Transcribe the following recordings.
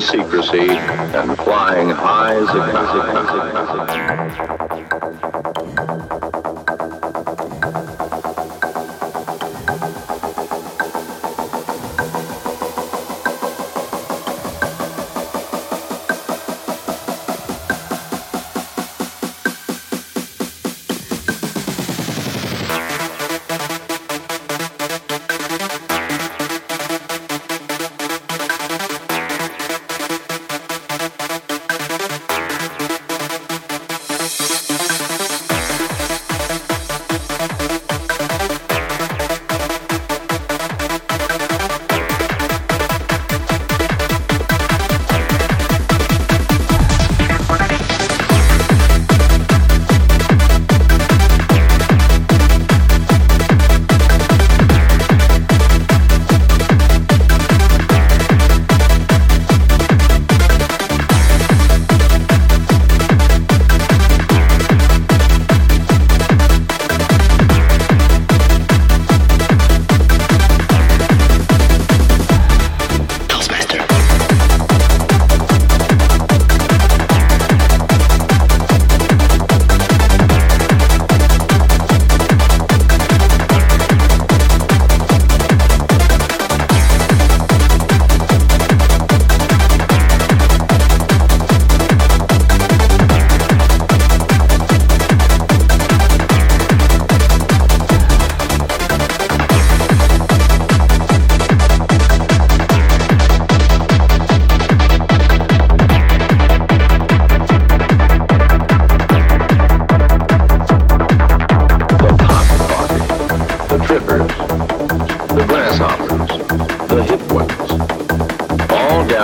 secrecy and flying high as a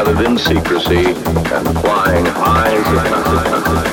gathered in secrecy and flying high. as a